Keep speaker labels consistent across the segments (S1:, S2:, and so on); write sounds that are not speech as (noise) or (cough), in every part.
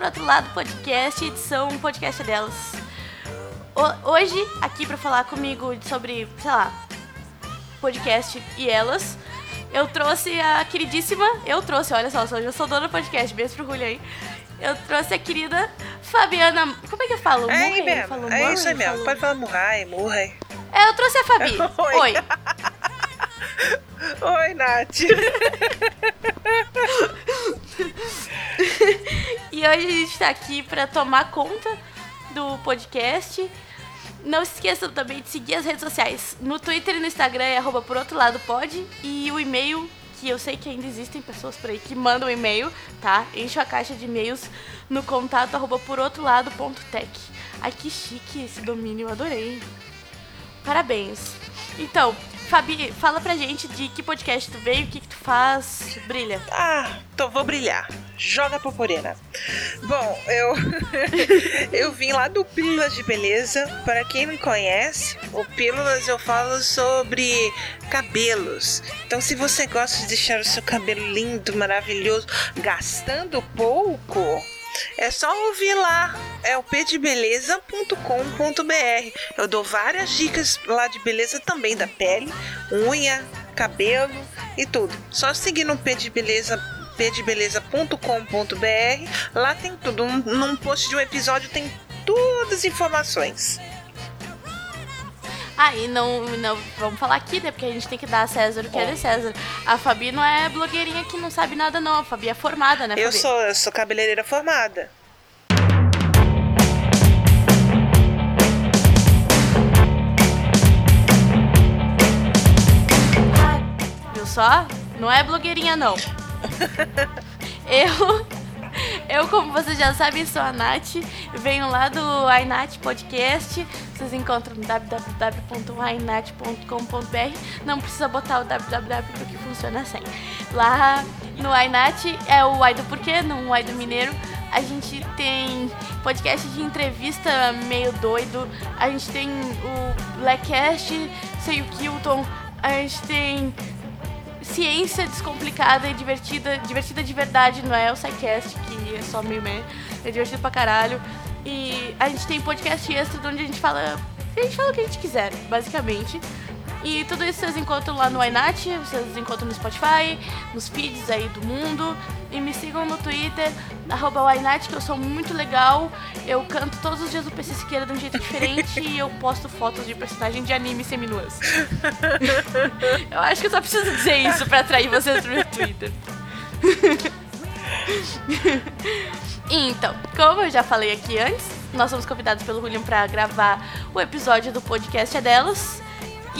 S1: Por Outro Lado Podcast, edição podcast delas. O- hoje, aqui pra falar comigo sobre, sei lá, podcast e elas, eu trouxe a queridíssima, eu trouxe, olha só, eu já sou dona do podcast, beijo pro Julio aí. Eu trouxe a querida Fabiana, como é que eu falo?
S2: É
S1: Murray? Eu
S2: mesmo,
S1: falo
S2: é
S1: Murray?
S2: isso aí
S1: Eu
S2: mesmo. Pode falar Murray, Murray.
S1: É, eu trouxe a Fabi. (laughs)
S2: Oi.
S1: Oi. (laughs)
S2: Oi, Nath. (laughs)
S1: E hoje a gente tá aqui pra tomar conta do podcast. Não se esqueçam também de seguir as redes sociais. No Twitter e no Instagram é arroba por outro lado pode. E o e-mail, que eu sei que ainda existem pessoas por aí que mandam e-mail, tá? Enche a caixa de e-mails no contato arroba por outro lado ponto tech. Ai, que chique esse domínio, adorei. Parabéns. Então, Fabi, fala pra gente de que podcast tu veio, o que, que tu faz, brilha.
S2: Ah, então vou brilhar. Joga a purpurina. Bom, eu (laughs) eu vim lá do Pílulas de Beleza. Para quem não conhece, o Pílulas eu falo sobre cabelos. Então, se você gosta de deixar o seu cabelo lindo, maravilhoso, gastando pouco, é só ouvir lá. É o pdebeleza.com.br. Eu dou várias dicas lá de beleza também da pele, unha, cabelo e tudo. Só seguir no pdebeleza.com.br. Lá tem tudo. Um, num post de um episódio tem todas as informações.
S1: Ah, e não, não vamos falar aqui, né? Porque a gente tem que dar a César o que é de César. A Fabi não é blogueirinha que não sabe nada, não. A Fabi é formada, né, Fabi?
S2: Eu sou, eu sou cabeleireira formada.
S1: Viu só? Não é blogueirinha, não. (laughs) eu, eu, como vocês já sabem, sou a Nath. Venho lá do iNat Podcast. Vocês encontram no www.inat.com.br. Não precisa botar o www porque funciona sem. Lá no iNat é o Ai do Porquê, não o Ai do Mineiro. A gente tem podcast de entrevista meio doido. A gente tem o Blackcast, sei o Kilton. A gente tem ciência descomplicada e divertida, divertida de verdade, não é o SciCast, que é só meio, é divertido pra caralho. E a gente tem podcast extra onde a gente fala. A gente fala o que a gente quiser, basicamente. E tudo isso vocês encontram lá no iNat, vocês encontram no Spotify, nos feeds aí do mundo. E me sigam no Twitter, arroba que eu sou muito legal. Eu canto todos os dias o PC Siqueira de um jeito diferente e eu posto fotos de personagem de anime seminuas. (laughs) Eu acho que eu só preciso dizer isso pra atrair vocês pro meu Twitter. então, como eu já falei aqui antes, nós somos convidados pelo William pra gravar o episódio do podcast é delas.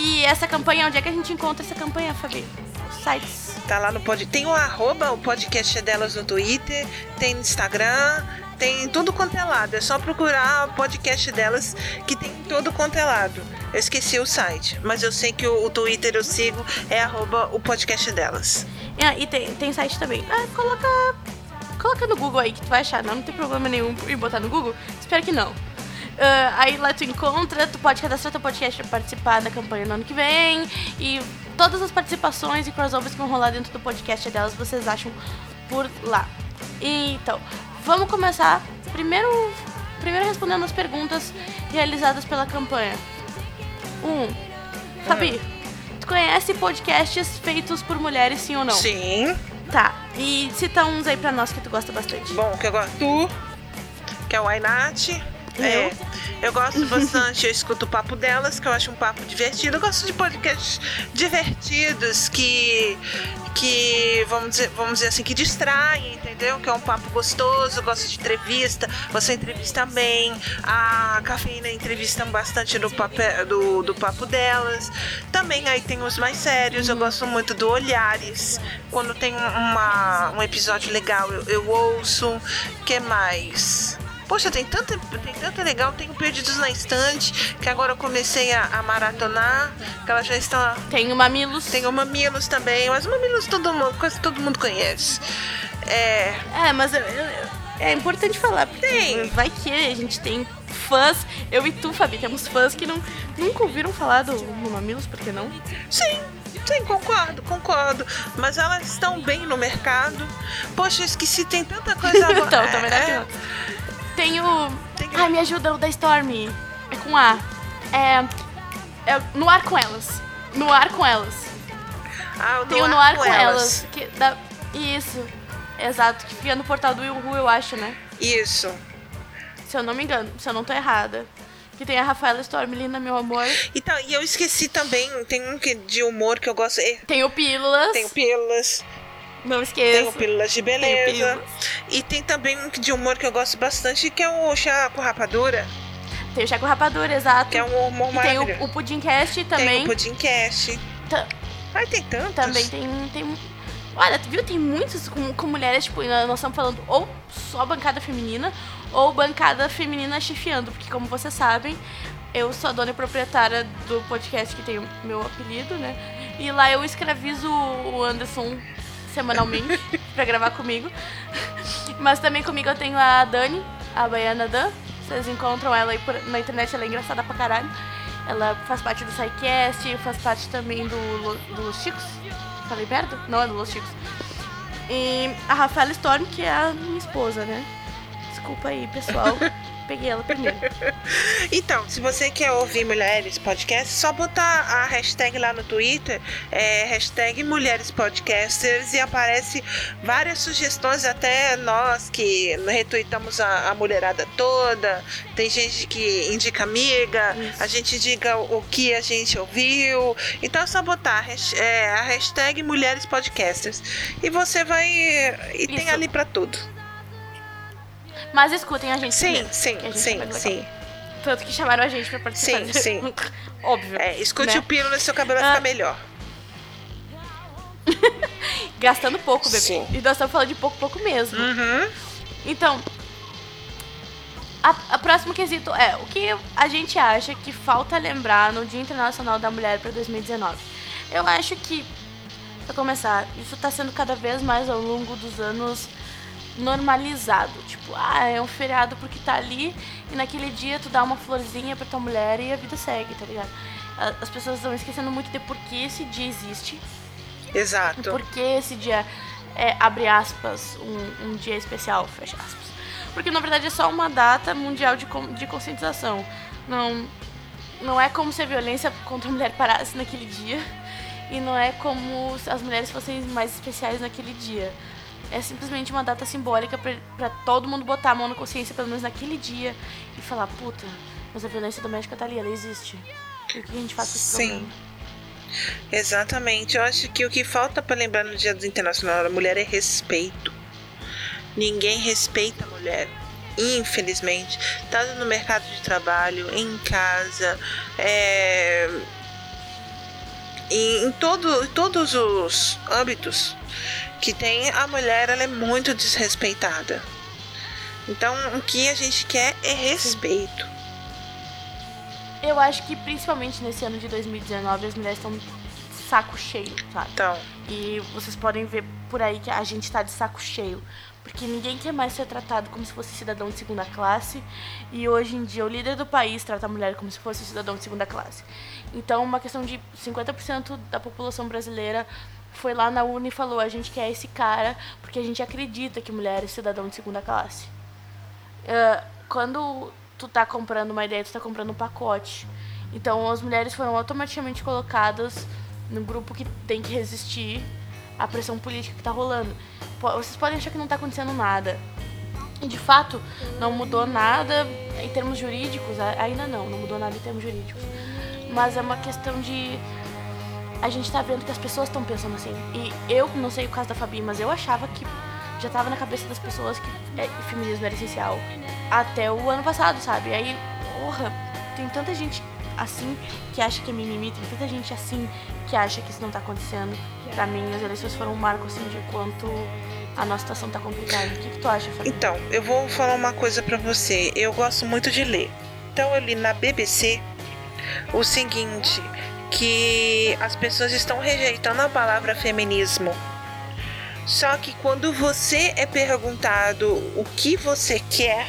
S1: E essa campanha, onde é que a gente encontra essa campanha, Fabi? Os sites.
S2: Tá lá no pod... Tem o arroba, o podcast é delas no Twitter, tem no Instagram, tem tudo quanto é lado. É só procurar o podcast delas que tem todo quanto é lado. Eu esqueci o site, mas eu sei que o, o Twitter eu sigo é arroba o podcast delas.
S1: Ah, e tem, tem site também. Ah, coloca. Coloca no Google aí que tu vai achar, não, não tem problema nenhum em botar no Google. Espero que não. Ah, aí lá tu encontra, tu pode cadastrar teu podcast pra participar da campanha no ano que vem. E todas as participações e crossovers que vão rolar dentro do podcast delas vocês acham por lá. Então, vamos começar primeiro, primeiro respondendo as perguntas realizadas pela campanha. Um, Fabi, tu conhece podcasts feitos por mulheres, sim ou não?
S2: Sim.
S1: Tá. E cita uns aí pra nós que tu gosta bastante.
S2: Bom, que eu gosto. Tu, que é o Ainat. É, eu gosto (laughs) bastante, eu escuto o papo delas, que eu acho um papo divertido. Eu gosto de podcasts divertidos que, que vamos, dizer, vamos dizer assim, que distraem, entendeu? Que é um papo gostoso, gosto de entrevista, você entrevista bem, a cafeína entrevista bastante do, papel, do, do papo delas. Também aí tem os mais sérios, eu gosto muito do Olhares. Quando tem uma, um episódio legal, eu, eu ouço. que mais? Poxa, tem tanta, tem tanta legal, tem o Perdidos na Estante, que agora eu comecei a, a maratonar, que ela já está.
S1: Tem o Mamilos.
S2: Tem o Mamilos também, mas o Mamilos todo mundo, quase todo mundo conhece. É.
S1: É, mas eu- eu- é importante falar, porque
S2: Tem.
S1: vai que a gente tem fãs, eu e tu, Fabi, temos fãs que não, nunca ouviram falar do, do Mamilos, por que não?
S2: Sim. Sim, concordo, concordo. Mas elas estão bem no mercado. Poxa, eu esqueci, tem tanta coisa (laughs) agora.
S1: então, também é. Tem o. Tem... Ai, me ajuda, o da Storm. É com A. É. é no ar com elas. No ar com elas.
S2: Ah, o
S1: Tem o no ar com, com elas. elas. que dá... Isso. Exato, que fica no portal do Yuhu, eu acho, né?
S2: Isso.
S1: Se eu não me engano, se eu não tô errada. Que tem a Rafaela Storm, linda, meu amor.
S2: Então, e eu esqueci também, tem um que, de humor que eu gosto.
S1: Tem o Pílulas.
S2: Tem o Pílulas.
S1: Não esqueça.
S2: Tem o Pílulas de Beleza. Pílulas. E tem também um de humor que eu gosto bastante, que é o Chá com Rapadura.
S1: Tem o Chá com Rapadura, exato.
S2: Que é um humor
S1: e Tem o, o Pudimcast também. Tem
S2: o Pudimcast.
S1: Tá.
S2: Ai, tem tantos.
S1: Também tem, tem Olha, viu? Tem muitos com, com mulheres, tipo, nós estamos falando ou só bancada feminina ou bancada feminina chefiando, porque como vocês sabem, eu sou a dona e proprietária do podcast que tem o meu apelido, né? E lá eu escravizo o Anderson semanalmente (laughs) para gravar comigo. Mas também comigo eu tenho a Dani, a Baiana Dan. Vocês encontram ela aí por, na internet, ela é engraçada pra caralho. Ela faz parte do SciCast, faz parte também do, do Los Chicos. Falei merda? Não, é do Los Chicos. E a Rafaela Storm, que é a minha esposa, né? Desculpa aí, pessoal. (laughs) Peguei ela primeiro. (laughs)
S2: então, se você quer ouvir Mulheres Podcast, só botar a hashtag lá no Twitter, é hashtag Mulheres Podcasters, e aparece várias sugestões, até nós que retweetamos a, a mulherada toda. Tem gente que indica amiga, Isso. a gente diga o que a gente ouviu. Então é só botar é, a hashtag Mulheres Podcasters. E você vai. E Isso. tem ali para tudo.
S1: Mas escutem a gente.
S2: Sim,
S1: primeiro,
S2: sim,
S1: gente
S2: sim,
S1: é
S2: sim.
S1: Tanto que chamaram a gente pra participar.
S2: Sim, sim. (laughs)
S1: Óbvio.
S2: É, escute né? o pino no seu cabelo vai ah. ficar melhor. (laughs)
S1: Gastando pouco, bebê. Sim. E nós estamos falando de pouco, pouco mesmo.
S2: Uhum.
S1: Então, a, a próximo quesito é o que a gente acha que falta lembrar no Dia Internacional da Mulher para 2019. Eu acho que, para começar, isso está sendo cada vez mais ao longo dos anos normalizado. Tipo, ah, é um feriado porque tá ali e naquele dia tu dá uma florzinha pra tua mulher e a vida segue, tá ligado? As pessoas estão esquecendo muito de por que esse dia existe.
S2: Exato.
S1: Por que esse dia é, abre aspas, um, um dia especial, fecha aspas. Porque na verdade é só uma data mundial de, de conscientização. Não, não é como se a violência contra a mulher parasse naquele dia. E não é como se as mulheres fossem mais especiais naquele dia é simplesmente uma data simbólica para todo mundo botar a mão na consciência, pelo menos naquele dia, e falar: puta, mas a violência doméstica tá ali, ela existe. E o que a gente faz com esse Sim. problema?
S2: Exatamente. Eu acho que o que falta para lembrar no Dia do Internacional da Mulher é respeito. Ninguém respeita a mulher. Infelizmente, tanto no mercado de trabalho, em casa, é... em, em todo, todos os âmbitos que tem a mulher ela é muito desrespeitada. Então, o que a gente quer é respeito.
S1: Eu acho que principalmente nesse ano de 2019 as mulheres estão saco cheio, sabe?
S2: Então.
S1: E vocês podem ver por aí que a gente está de saco cheio. Porque ninguém quer mais ser tratado como se fosse cidadão de segunda classe. E hoje em dia o líder do país trata a mulher como se fosse cidadão de segunda classe. Então, uma questão de 50% da população brasileira foi lá na urna e falou: a gente quer esse cara porque a gente acredita que mulher é cidadão de segunda classe. Uh, quando tu tá comprando uma ideia, tu tá comprando um pacote. Então as mulheres foram automaticamente colocadas no grupo que tem que resistir à pressão política que tá rolando. Vocês podem achar que não tá acontecendo nada. E de fato, não mudou nada em termos jurídicos, ainda não, não mudou nada em termos jurídicos. Mas é uma questão de a gente tá vendo que as pessoas estão pensando assim. E eu não sei o caso da Fabi, mas eu achava que já tava na cabeça das pessoas que é, feminismo era essencial até o ano passado, sabe? Aí, porra, tem tanta gente assim que acha que é mimimi, tem tanta gente assim que acha que isso não tá acontecendo. Pra mim, as eleições foram um marco assim de quanto a nossa situação tá complicada. O que, que tu acha, Fabi?
S2: Então, eu vou falar uma coisa para você. Eu gosto muito de ler. Então eu li na BBC o seguinte, que as pessoas estão rejeitando a palavra feminismo. Só que quando você é perguntado o que você quer,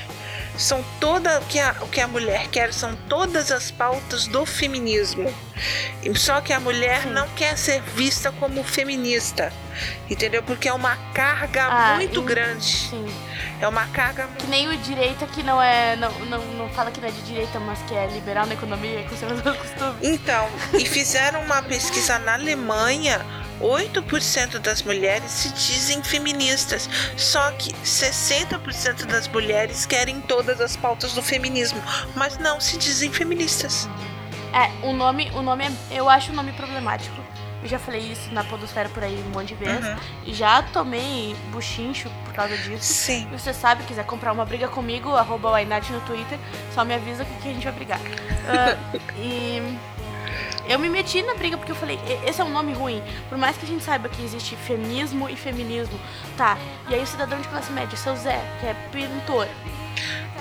S2: são toda o que a, o que a mulher quer são todas as pautas do feminismo. Só que a mulher Sim. não quer ser vista como feminista, entendeu? Porque é uma carga ah, muito grande. Sim. É uma carga.
S1: Que nem o direita que não é. Não, não, não fala que não é de direita, mas que é liberal na economia, conservador (laughs) costume.
S2: Então, e fizeram uma pesquisa na Alemanha 8% das mulheres se dizem feministas, só que 60% das mulheres querem todas as pautas do feminismo, mas não se dizem feministas.
S1: É, o nome, o nome é, eu acho o nome problemático. Eu já falei isso na podosfera por aí um monte de vezes. Uhum. Já tomei buchincho por causa disso.
S2: Sim.
S1: E você sabe, quiser comprar uma briga comigo, arroba no Twitter, só me avisa que, que a gente vai brigar. Uh, (laughs) e eu me meti na briga porque eu falei, esse é um nome ruim. Por mais que a gente saiba que existe feminismo e feminismo. Tá. E aí o cidadão de classe média, seu Zé, que é pintor.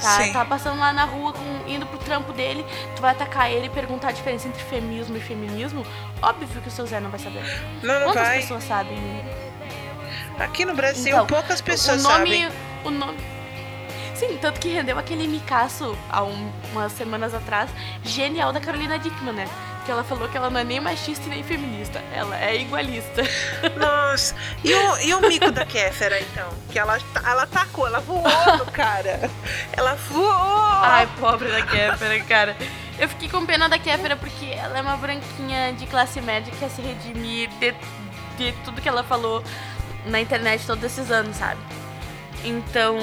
S1: Tá, tá passando lá na rua, com, indo pro trampo dele, tu vai atacar ele e perguntar a diferença entre feminismo e feminismo. Óbvio que o seu Zé não vai saber.
S2: Não, não
S1: Quantas
S2: vai.
S1: pessoas sabem?
S2: Aqui no Brasil, então, poucas pessoas o nome, sabem.
S1: O nome, Sim, tanto que rendeu aquele micaço há um, umas semanas atrás, genial da Carolina Dickman, né? Que ela falou que ela não é nem machista e nem feminista, ela é igualista. (laughs)
S2: Nossa, e o, e o mico da Kéfera, então? Que ela, ela tacou, ela voou cara. Ela voou!
S1: Ai, pobre da Kéfera, cara. Eu fiquei com pena da Kéfera porque ela é uma branquinha de classe média que quer se redimir de, de tudo que ela falou na internet todos esses anos, sabe? Então,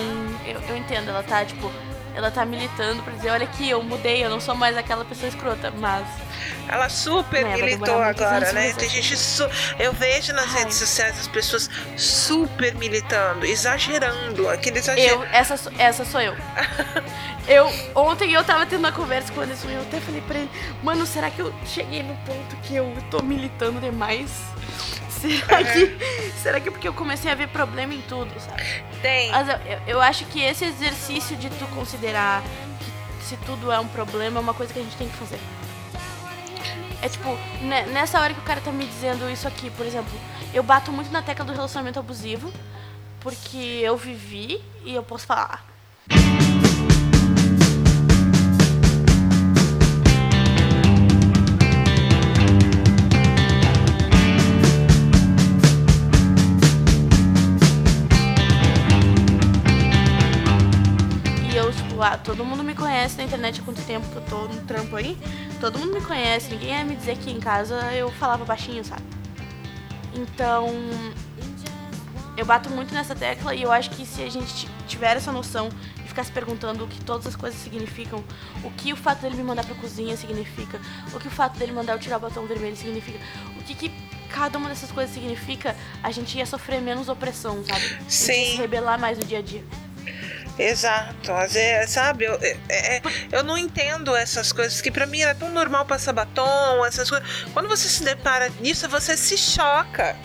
S1: eu, eu entendo, ela tá, tipo, ela tá militando pra dizer, olha aqui, eu mudei, eu não sou mais aquela pessoa escrota, mas.
S2: Ela super né, militou agora, né? Tem gente. Su... Eu vejo nas Ai. redes sociais as pessoas super militando, exagerando. Aquele exagero.
S1: Eu, essa, essa sou eu. (laughs) eu. Ontem eu tava tendo uma conversa com o Anderson e eu até falei pra ele, mano, será que eu cheguei no ponto que eu tô militando demais? (laughs) Será que, será que é porque eu comecei a ver problema em tudo, sabe?
S2: Tem.
S1: Mas eu, eu acho que esse exercício de tu considerar que se tudo é um problema é uma coisa que a gente tem que fazer. É tipo, né, nessa hora que o cara tá me dizendo isso aqui, por exemplo, eu bato muito na tecla do relacionamento abusivo, porque eu vivi e eu posso falar. Ah, todo mundo me conhece na internet há quanto tempo que eu tô no trampo aí. Todo mundo me conhece, ninguém ia me dizer que em casa eu falava baixinho, sabe? Então, eu bato muito nessa tecla e eu acho que se a gente tiver essa noção e ficar se perguntando o que todas as coisas significam, o que o fato dele me mandar pra cozinha significa, o que o fato dele mandar eu tirar o batom vermelho significa, o que, que cada uma dessas coisas significa, a gente ia sofrer menos opressão, sabe?
S2: Sim.
S1: E se rebelar mais no dia a dia.
S2: Exato, às vezes, sabe, eu, é, é, eu não entendo essas coisas que para mim era tão normal passar batom, essas coisas. Quando você se depara nisso, você se choca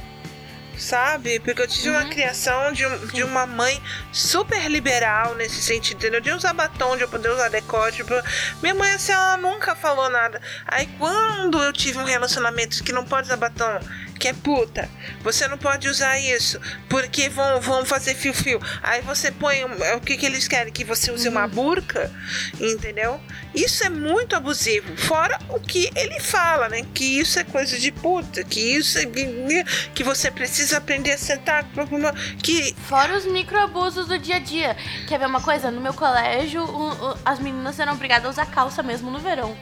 S2: sabe? Porque eu tive uhum. uma criação de, um, de uma mãe super liberal nesse sentido, entendeu? De usar batom, de eu poder usar decote. Tipo, minha mãe, assim, ela nunca falou nada. Aí quando eu tive um relacionamento que não pode usar batom, que é puta. Você não pode usar isso, porque vão, vão fazer fio-fio. Aí você põe. O que, que eles querem? Que você use uhum. uma burca, entendeu? Isso é muito abusivo. Fora o que ele fala, né? Que isso é coisa de puta, que isso é. que você precisa aprender a sentar. Que...
S1: Fora os microabusos do dia a dia. Quer ver uma coisa? No meu colégio, as meninas eram obrigadas a usar calça mesmo no verão.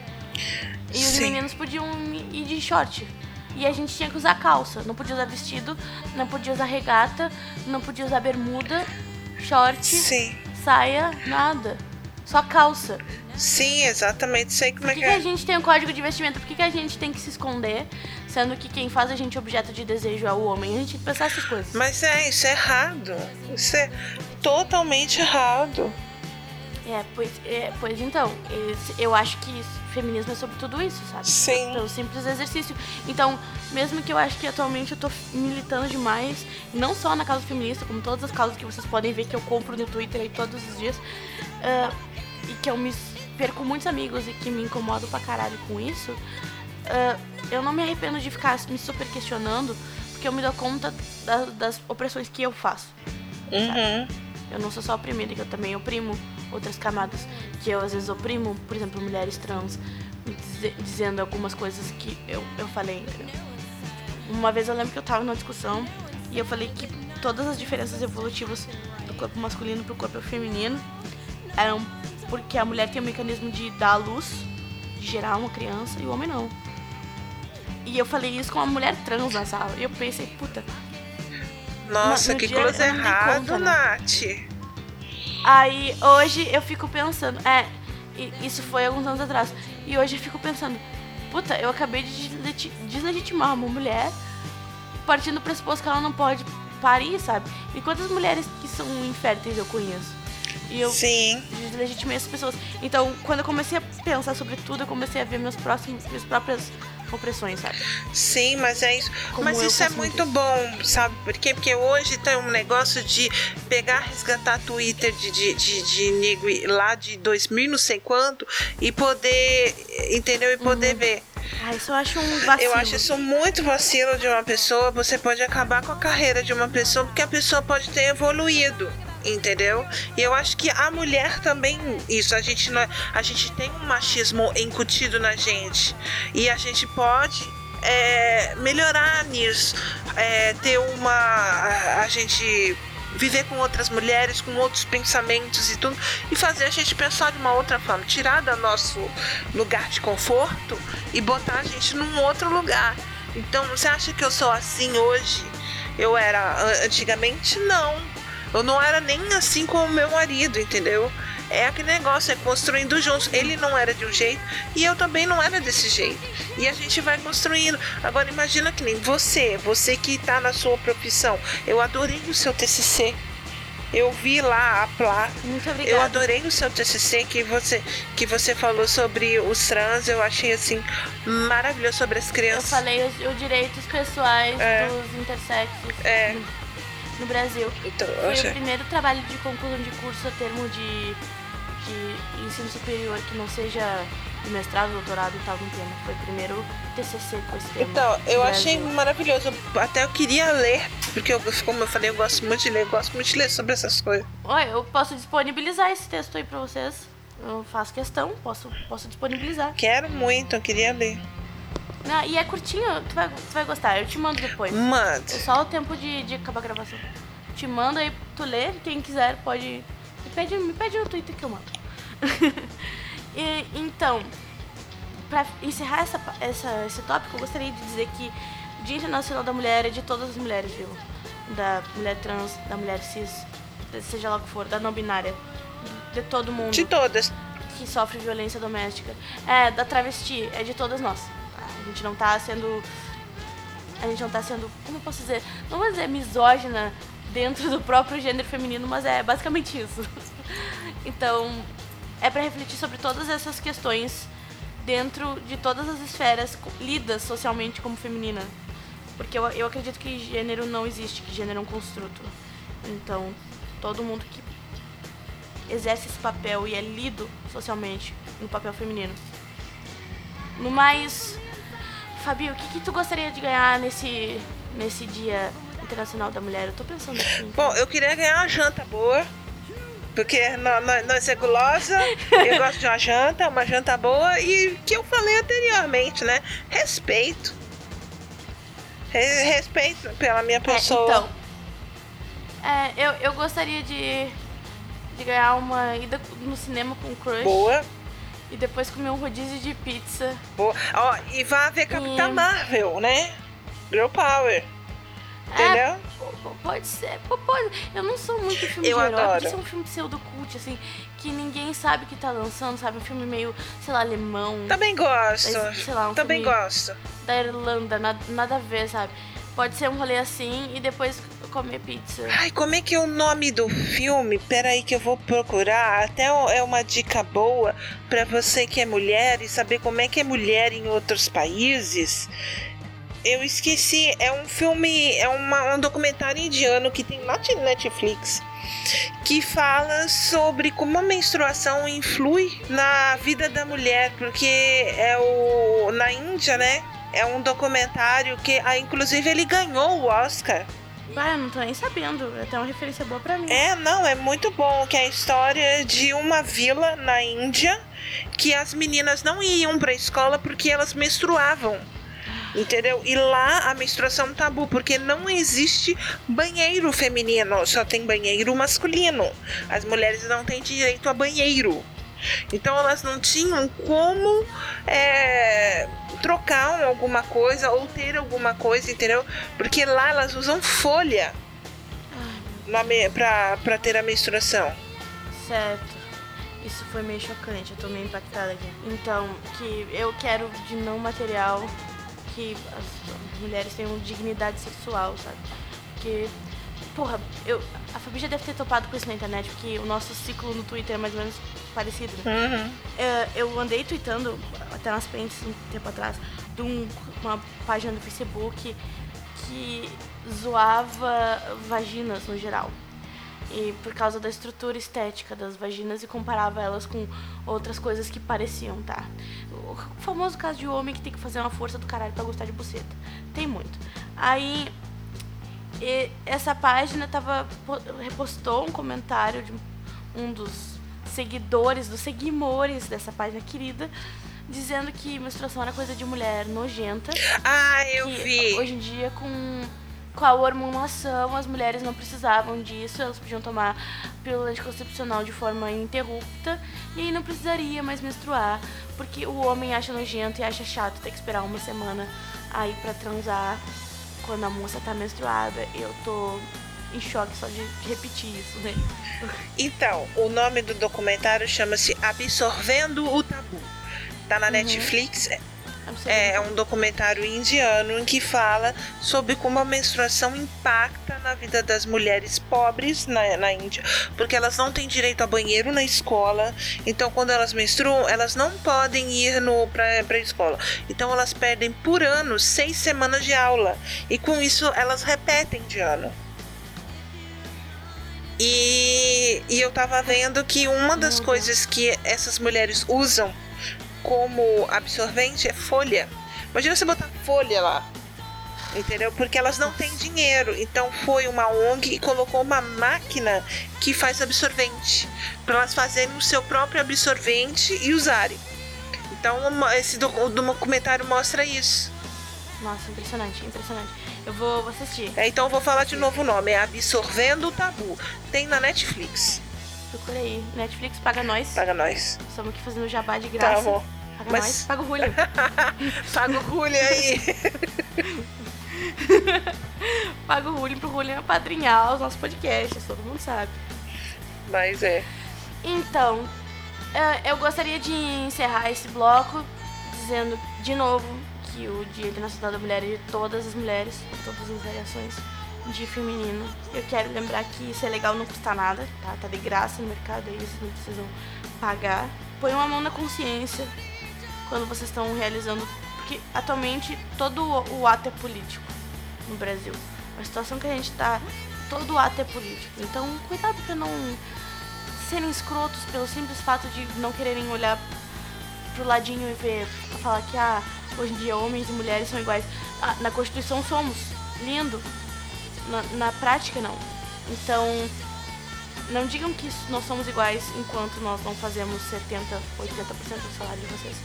S1: E os Sim. meninos podiam ir de short. E a gente tinha que usar calça. Não podia usar vestido, não podia usar regata, não podia usar bermuda, short,
S2: Sim.
S1: saia, nada. Só calça.
S2: Sim, exatamente. Sei como
S1: Por
S2: é que,
S1: que, é. que a gente tem um código de vestimenta? Por que, que a gente tem que se esconder, sendo que quem faz a gente objeto de desejo é o homem? A gente tem que pensar essas coisas.
S2: Mas é, isso é errado. Isso é totalmente errado.
S1: É, pois, é, pois então, eu acho que feminismo é sobre tudo isso, sabe?
S2: Sim.
S1: Então, simples exercício. Então, mesmo que eu acho que atualmente eu tô militando demais, não só na causa feminista, como todas as causas que vocês podem ver que eu compro no Twitter aí todos os dias, uh, e que eu me perco muitos amigos e que me incomodo pra caralho com isso, uh, eu não me arrependo de ficar me super questionando, porque eu me dou conta da, das opressões que eu faço.
S2: Uhum.
S1: Eu não sou só oprimida, que eu também oprimo outras camadas que eu às vezes oprimo, por exemplo, mulheres trans, dizendo algumas coisas que eu, eu falei, entendeu? Uma vez eu lembro que eu tava numa discussão e eu falei que todas as diferenças evolutivas do corpo masculino pro corpo feminino eram porque a mulher tem o mecanismo de dar a luz, de gerar uma criança, e o homem não. E eu falei isso com uma mulher trans na sala. E eu pensei, puta.
S2: Nossa, que coisa errada, né? Nath.
S1: Aí hoje eu fico pensando, é, isso foi alguns anos atrás. E hoje eu fico pensando, puta, eu acabei de deslegitimar uma mulher partindo do pressuposto que ela não pode parir, sabe? E quantas mulheres que são inférteis eu conheço? E eu
S2: Sim.
S1: deslegitimei essas pessoas. Então, quando eu comecei a pensar sobre tudo, eu comecei a ver meus próximos, minhas próprias opressões, sabe?
S2: Sim, mas é isso. Como mas isso é muito bom, sabe? Por quê? Porque hoje tem um negócio de pegar, resgatar Twitter de, de, de, de negro lá de 2000 não sei quanto e poder, entendeu? E poder uhum. ver.
S1: Ah, isso eu acho um vacilo.
S2: Eu acho isso muito vacilo de uma pessoa. Você pode acabar com a carreira de uma pessoa porque a pessoa pode ter evoluído entendeu? E eu acho que a mulher também isso, a gente não, é, a gente tem um machismo incutido na gente e a gente pode é, melhorar nisso, é, ter uma a, a gente viver com outras mulheres, com outros pensamentos e tudo, e fazer a gente pensar de uma outra forma, tirar do nosso lugar de conforto e botar a gente num outro lugar. Então, você acha que eu sou assim hoje? Eu era antigamente? Não. Eu não era nem assim com o meu marido, entendeu? É aquele negócio, é construindo juntos. Ele não era de um jeito e eu também não era desse jeito. E a gente vai construindo. Agora imagina que nem você, você que está na sua profissão. Eu adorei o seu TCC. Eu vi lá a placa.
S1: Muito obrigada.
S2: Eu adorei o seu TCC que você que você falou sobre os trans. Eu achei assim maravilhoso sobre as crianças.
S1: Eu falei os, os direitos pessoais é. dos intersexos.
S2: É
S1: no Brasil.
S2: Então,
S1: Foi o primeiro trabalho de conclusão de curso a termo de, de ensino superior que não seja mestrado, doutorado e tal no tema. Foi o primeiro TCC com esse tema.
S2: Então, eu achei maravilhoso. Até eu queria ler, porque eu, como eu falei, eu gosto muito de ler, eu gosto muito de ler sobre essas coisas.
S1: Oi, eu posso disponibilizar esse texto aí pra vocês. Eu faço questão, posso, posso disponibilizar.
S2: Quero muito, eu queria ler.
S1: Ah, e é curtinho, tu vai, tu vai gostar. Eu te mando depois.
S2: Manda.
S1: É só o tempo de, de acabar a gravação. Te mando aí, tu lê. Quem quiser pode. Me pede, me pede no Twitter que eu mando. (laughs) e, então, pra encerrar essa, essa, esse tópico, eu gostaria de dizer que o Dia Internacional da Mulher é de todas as mulheres, viu? Da mulher trans, da mulher cis, seja lá o que for, da não binária, de todo mundo.
S2: De todas.
S1: Que sofre violência doméstica. É, da travesti, é de todas nós. A gente não tá sendo. A gente não tá sendo. Como eu posso dizer? Não vou dizer misógina dentro do próprio gênero feminino, mas é basicamente isso. (laughs) então, é para refletir sobre todas essas questões dentro de todas as esferas lidas socialmente como feminina. Porque eu, eu acredito que gênero não existe, que gênero é um construto. Então, todo mundo que exerce esse papel e é lido socialmente no papel feminino. No mais, Fabio, o que, que tu gostaria de ganhar nesse, nesse Dia Internacional da Mulher? Eu tô pensando assim.
S2: Bom, eu queria ganhar uma janta boa. Porque nós, é gulosa, (laughs) eu gosto de uma janta, uma janta boa e que eu falei anteriormente, né? Respeito. Respeito pela minha pessoa.
S1: É, então, é, eu, eu gostaria de, de ganhar uma ida no cinema com crush.
S2: Boa
S1: e depois comer um rodízio de pizza.
S2: Boa. Ó, e vá ver Capitã e... Marvel, né? Girl Power. Entendeu? É,
S1: pode ser, pode. Eu não sou muito filme
S2: eu
S1: de
S2: herói, adoro.
S1: porque é um filme pseudo-cult, assim, que ninguém sabe que tá lançando, sabe? Um filme meio, sei lá, alemão.
S2: Também gosto. sei lá, um Também gosto.
S1: Da Irlanda, nada, nada a ver, sabe? Pode ser um rolê assim e depois comer pizza.
S2: Ai, como é que é o nome do filme? Peraí que eu vou procurar. Até é uma dica boa para você que é mulher e saber como é que é mulher em outros países. Eu esqueci, é um filme, é uma, um documentário indiano que tem na Netflix que fala sobre como a menstruação influi na vida da mulher, porque é o na Índia, né? É um documentário que, ah, inclusive, ele ganhou o Oscar
S1: Ah, eu não tô nem sabendo. É até uma referência boa pra mim.
S2: É, não, é muito bom. Que é a história de uma vila na Índia que as meninas não iam pra escola porque elas menstruavam. Entendeu? E lá a menstruação é um tabu, porque não existe banheiro feminino, só tem banheiro masculino. As mulheres não têm direito a banheiro. Então elas não tinham como é, trocar alguma coisa ou ter alguma coisa, entendeu? Porque lá elas usam folha pra ter a menstruação.
S1: Certo. Isso foi meio chocante, eu tô meio impactada aqui. Então, que eu quero de não material que as mulheres tenham dignidade sexual, sabe? Porque, porra, eu, a Fabi já deve ter topado com isso na internet, porque o nosso ciclo no Twitter é mais ou menos parecido,
S2: né? Uhum.
S1: É, eu andei tweetando, até nas prints um tempo atrás, de um, uma página do Facebook que zoava vaginas no geral e por causa da estrutura estética das vaginas e comparava elas com outras coisas que pareciam, tá? O famoso caso de homem que tem que fazer uma força do caralho pra gostar de buceta. Tem muito. Aí essa página tava repostou um comentário de um dos seguidores, dos seguimores dessa página querida, dizendo que menstruação era coisa de mulher nojenta.
S2: Ah, eu vi.
S1: Hoje em dia com com a hormonação, as mulheres não precisavam disso, elas podiam tomar pílula anticoncepcional de forma ininterrupta e aí não precisaria mais menstruar, porque o homem acha nojento e acha chato ter que esperar uma semana aí para transar quando a moça tá menstruada. Eu tô em choque só de repetir isso, né?
S2: Então, o nome do documentário chama-se Absorvendo o Tabu. Tá na uhum. Netflix, é, é um documentário indiano em que fala sobre como a menstruação impacta na vida das mulheres pobres na, na Índia, porque elas não têm direito a banheiro na escola, então quando elas menstruam, elas não podem ir para a escola. Então elas perdem por ano seis semanas de aula, e com isso elas repetem de ano. E, e eu tava vendo que uma das coisas que essas mulheres usam como absorvente é folha. Imagina você botar folha lá. Entendeu? Porque elas não têm dinheiro. Então foi uma ONG e colocou uma máquina que faz absorvente. Para elas fazerem o seu próprio absorvente e usarem. Então esse documentário mostra isso.
S1: Nossa, impressionante, impressionante. Eu vou, assistir.
S2: É, então eu vou falar de novo o nome. É Absorvendo o Tabu. Tem na Netflix.
S1: Procura aí. Netflix paga nós.
S2: Paga nós.
S1: Estamos aqui fazendo jabá de graça.
S2: Tá bom.
S1: Paga Mas... nós. Paga o Julio. (laughs)
S2: paga o Julio aí. (laughs)
S1: paga o Julio pro Julio apadrinhar os nossos podcasts, todo mundo sabe.
S2: Mas é.
S1: Então, eu gostaria de encerrar esse bloco dizendo de novo que o Dia Internacional da Mulher é de todas as mulheres, todas as variações de feminino. Eu quero lembrar que isso é legal, não custa nada, tá? Tá de graça no mercado aí, vocês não precisam pagar. Põe uma mão na consciência quando vocês estão realizando, porque atualmente todo o ato é político no Brasil. A situação que a gente tá, todo o ato é político. Então, cuidado para não serem escrotos pelo simples fato de não quererem olhar pro ladinho e ver, falar que ah, hoje em dia homens e mulheres são iguais. Ah, na Constituição somos. Lindo, na, na prática, não. Então, não digam que nós somos iguais enquanto nós não fazemos 70, 80% do salário de vocês.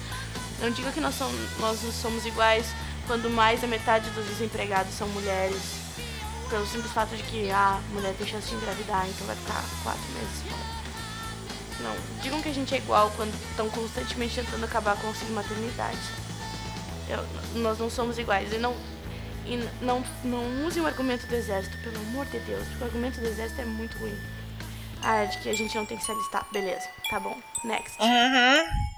S1: Não digam que nós, somos, nós não somos iguais quando mais da metade dos desempregados são mulheres. Pelo simples fato de que a ah, mulher tem chance de engravidar, então vai ficar quatro meses fora. Não, digam que a gente é igual quando estão constantemente tentando acabar com a maternidade. Eu, nós não somos iguais. E não, e não, não use o argumento do exército, pelo amor de Deus, porque o argumento do exército é muito ruim. Ah, de que a gente não tem que se alistar. Beleza, tá bom. Next.
S2: Uhum.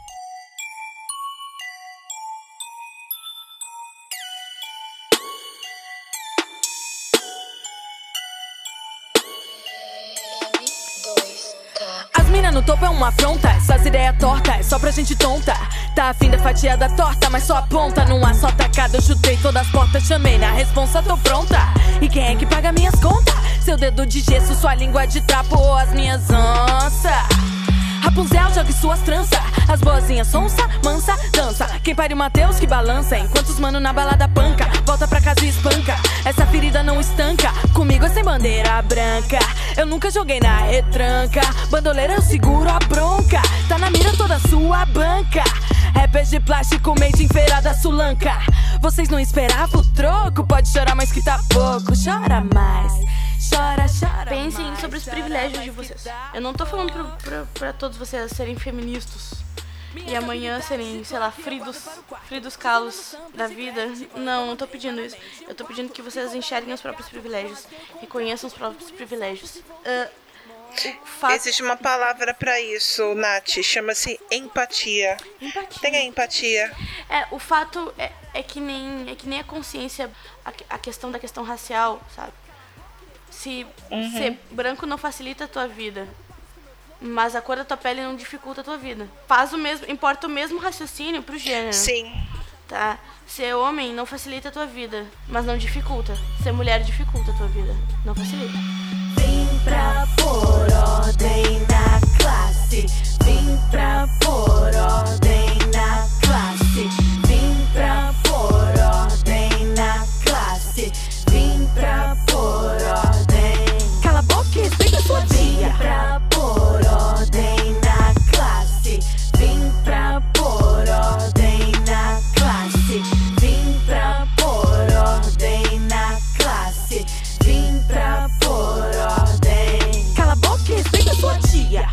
S3: No topo é uma afronta. Essas ideias tortas é só pra gente tonta. Tá afim da fatia da torta, mas só aponta. Numa só tacada eu chutei todas as portas, chamei na responsa, tô pronta. E quem é que paga minhas contas? Seu dedo de gesso, sua língua de trapo ou as minhas onças? Rapunzel, jogue suas tranças. As boazinhas sonsa, mansa, dança. Quem pare o Mateus que balança. Enquanto os mano na balada panca. Volta pra casa e espanca. Essa ferida não estanca. Comigo é sem bandeira branca. Eu nunca joguei na retranca. Bandoleira, eu seguro a bronca. Tá na mira toda sua banca. Rappers de plástico, made em feira da Sulanca. Vocês não esperavam o troco? Pode chorar, mas que tá pouco. Chora mais. Chora, chora.
S1: Pensem
S3: mais,
S1: sobre os privilégios de vocês. Eu não tô falando pro, pra, pra todos vocês serem feministas e amanhã serem, sei lá, fridos, fridos calos da vida. Não, não tô pedindo isso. Eu tô pedindo que vocês enxerguem os próprios privilégios, reconheçam os próprios privilégios. O fato...
S2: Existe uma palavra pra isso, Nath. Chama-se empatia.
S1: Empatia.
S2: Tenha empatia.
S1: É, o fato é, é que nem é que nem a consciência, a, a questão da questão racial, sabe? Se ser branco não facilita a tua vida, mas a cor da tua pele não dificulta a tua vida. Faz o mesmo, importa o mesmo raciocínio pro gênero,
S2: Sim.
S1: tá? Ser homem não facilita a tua vida, mas não dificulta. Ser mulher dificulta a tua vida, não facilita.
S3: Vim pra pôr ordem na classe. Vim pra pôr ordem na classe. Vim pra pôr pra pôr ordem na classe. Vim pra pôr ordem na classe. Vim pra pôr ordem na classe. Vim pra pôr ordem. Cala a boca e respeita a sua tia.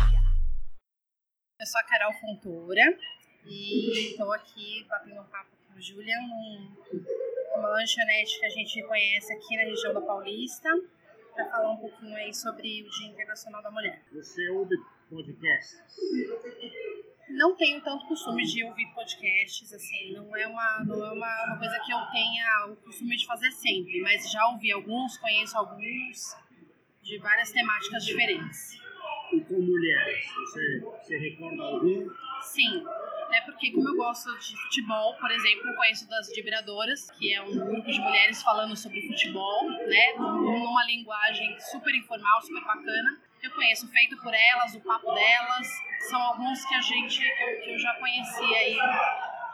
S4: Eu sou a Carol Fontoura e estou aqui batendo um papo com o Julian num- numa lanchonete que a gente conhece aqui na região da Paulista para falar um pouquinho aí sobre o Dia Internacional da Mulher.
S5: Você ouve podcasts?
S4: Não tenho tanto costume de ouvir podcasts, assim, não é uma, não é uma, uma coisa que eu tenha o costume de fazer sempre, mas já ouvi alguns, conheço alguns de várias temáticas diferentes.
S5: E com mulheres? Você, você recorda algum?
S4: Sim, até porque como eu gosto de futebol, por exemplo, eu conheço das Vibradoras, que é um grupo de mulheres falando sobre futebol, né, numa linguagem super informal, super bacana. Eu conheço Feito por Elas, o Papo Delas, são alguns que a gente, que eu, que eu já conhecia aí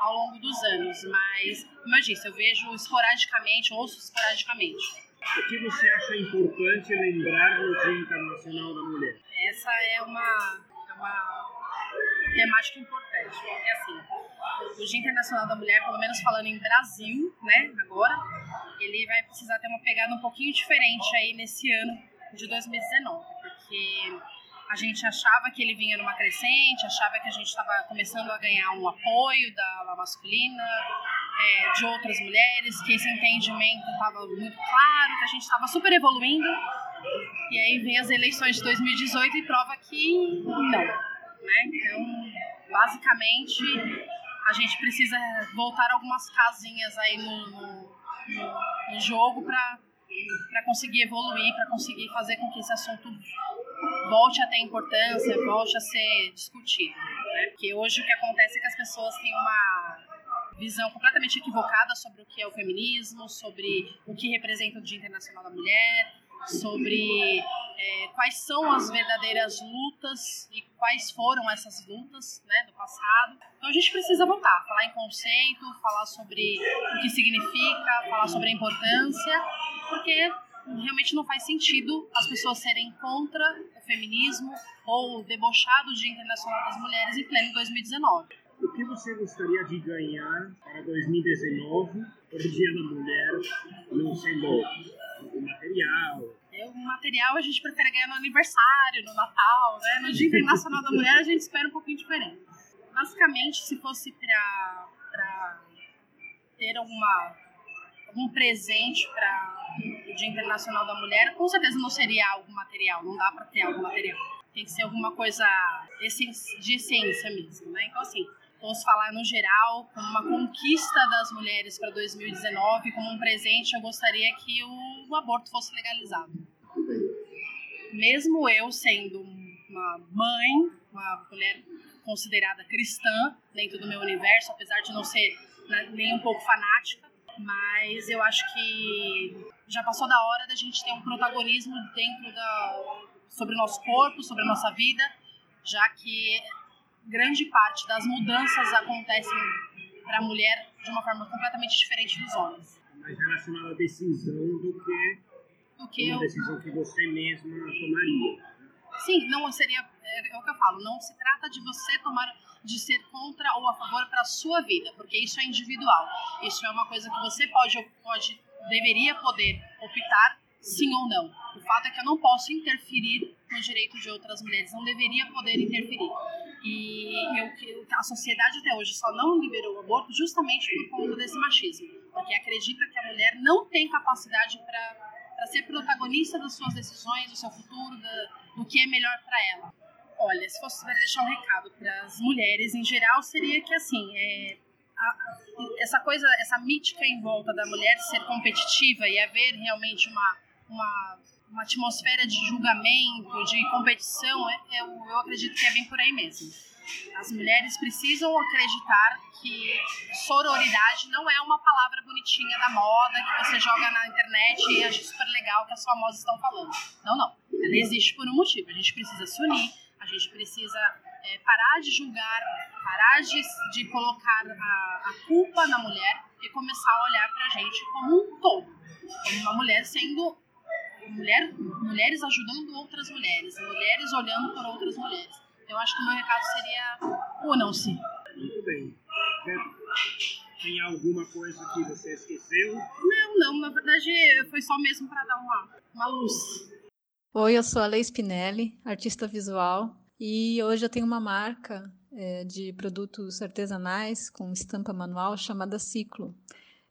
S4: ao longo dos anos, mas, como eu disse, eu vejo esporadicamente, ouço esporadicamente.
S5: O que você acha importante lembrar no Dia Internacional da Mulher?
S4: Essa é uma, é uma temática importante. Porque, assim, o Dia Internacional da Mulher, pelo menos falando em Brasil, né, agora, ele vai precisar ter uma pegada um pouquinho diferente aí nesse ano de 2019. Porque a gente achava que ele vinha numa crescente, achava que a gente estava começando a ganhar um apoio da ala masculina, é, de outras mulheres, que esse entendimento estava muito claro, que a gente estava super evoluindo. E aí vem as eleições de 2018 e prova que não, né? Então, basicamente, a gente precisa voltar algumas casinhas aí no, no, no- jogo para conseguir evoluir, para conseguir fazer com que esse assunto volte a ter importância, volte a ser discutido. Né? Porque hoje o que acontece é que as pessoas têm uma visão completamente equivocada sobre o que é o feminismo, sobre o que representa o Dia Internacional da Mulher, sobre é, quais são as verdadeiras lutas e quais foram essas lutas né, do passado. Então a gente precisa voltar, falar em conceito, falar sobre o que significa, falar sobre a importância, porque realmente não faz sentido as pessoas serem contra o feminismo ou debochar do Dia Internacional das Mulheres em pleno 2019.
S5: O que você gostaria de ganhar para 2019, por Dia da Mulher, não sendo o material?
S4: Material a gente prefere ganhar no aniversário, no Natal, né? No Dia Internacional da Mulher a gente espera um pouquinho diferente. Basicamente, se fosse pra ter alguma, algum presente para o Dia Internacional da Mulher, com certeza não seria algo material, não dá pra ter algo material. Tem que ser alguma coisa de essência mesmo, né? Então, assim, vamos falar no geral, como uma conquista das mulheres para 2019, como um presente, eu gostaria que o, o aborto fosse legalizado. Mesmo eu sendo uma mãe, uma mulher considerada cristã dentro do meu universo, apesar de não ser né, nem um pouco fanática, mas eu acho que já passou da hora da gente ter um protagonismo dentro da sobre o nosso corpo, sobre a nossa vida já que grande parte das mudanças acontecem para a mulher de uma forma completamente diferente dos homens.
S5: Mais relacionada à decisão do que,
S4: do que
S5: uma
S4: eu...
S5: decisão que você mesma tomaria.
S4: Sim, não seria é, é, o que eu falo. Não se trata de você tomar de ser contra ou a favor para a sua vida, porque isso é individual. Isso é uma coisa que você pode, pode deveria poder optar sim ou não. O fato é que eu não posso interferir no direito de outras mulheres, não deveria poder interferir. E eu, a sociedade até hoje só não liberou o aborto justamente por conta desse machismo, porque acredita que a mulher não tem capacidade para ser protagonista das suas decisões, do seu futuro, da, do que é melhor para ela. Olha, se fosse para deixar um recado para as mulheres em geral, seria que assim, é, a, essa coisa, essa mítica em volta da mulher ser competitiva e haver realmente uma, uma, uma atmosfera de julgamento, de competição, é, eu acredito que é bem por aí mesmo. As mulheres precisam acreditar que sororidade não é uma palavra bonitinha da moda que você joga na internet e acha super legal que as famosas estão falando. Não, não. Ela existe por um motivo. A gente precisa se unir, a gente precisa é, parar de julgar, parar de, de colocar a, a culpa na mulher e começar a olhar para a gente como um todo. Como uma mulher sendo. Mulher, mulheres ajudando outras mulheres, mulheres olhando por outras mulheres. Eu acho que o meu recado seria: unam-se.
S5: Muito bem. Tem alguma coisa que você esqueceu?
S4: Não, não. Na verdade, foi só mesmo para dar uma, uma luz.
S6: Oi, eu sou a Lei Spinelli, artista visual, e hoje eu tenho uma marca é, de produtos artesanais com estampa manual chamada Ciclo.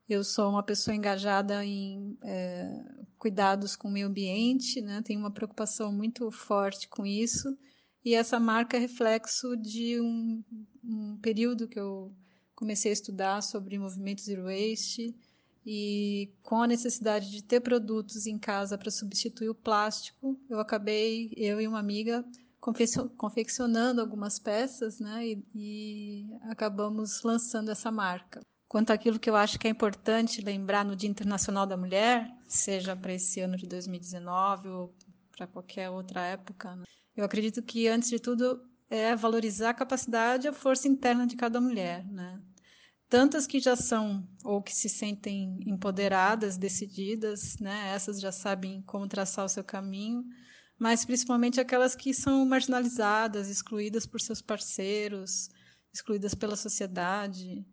S6: Eu sou uma pessoa engajada em é, cuidados com o meio ambiente, né? tenho uma preocupação muito forte com isso, e essa marca é reflexo de um, um período que eu comecei a estudar sobre movimento zero waste e com a necessidade de ter produtos em casa para substituir o plástico, eu acabei, eu e uma amiga, confeccionando algumas peças, né? E, e acabamos lançando essa marca. Quanto àquilo que eu acho que é importante lembrar no Dia Internacional da Mulher, seja para esse ano de 2019 ou para qualquer outra época, né? Eu acredito que, antes de tudo, é valorizar a capacidade e a força interna de cada mulher, né? tantas que já são ou que se sentem empoderadas, decididas, né? Essas já sabem como traçar o seu caminho, mas principalmente aquelas que são marginalizadas, excluídas por seus parceiros, excluídas pela sociedade.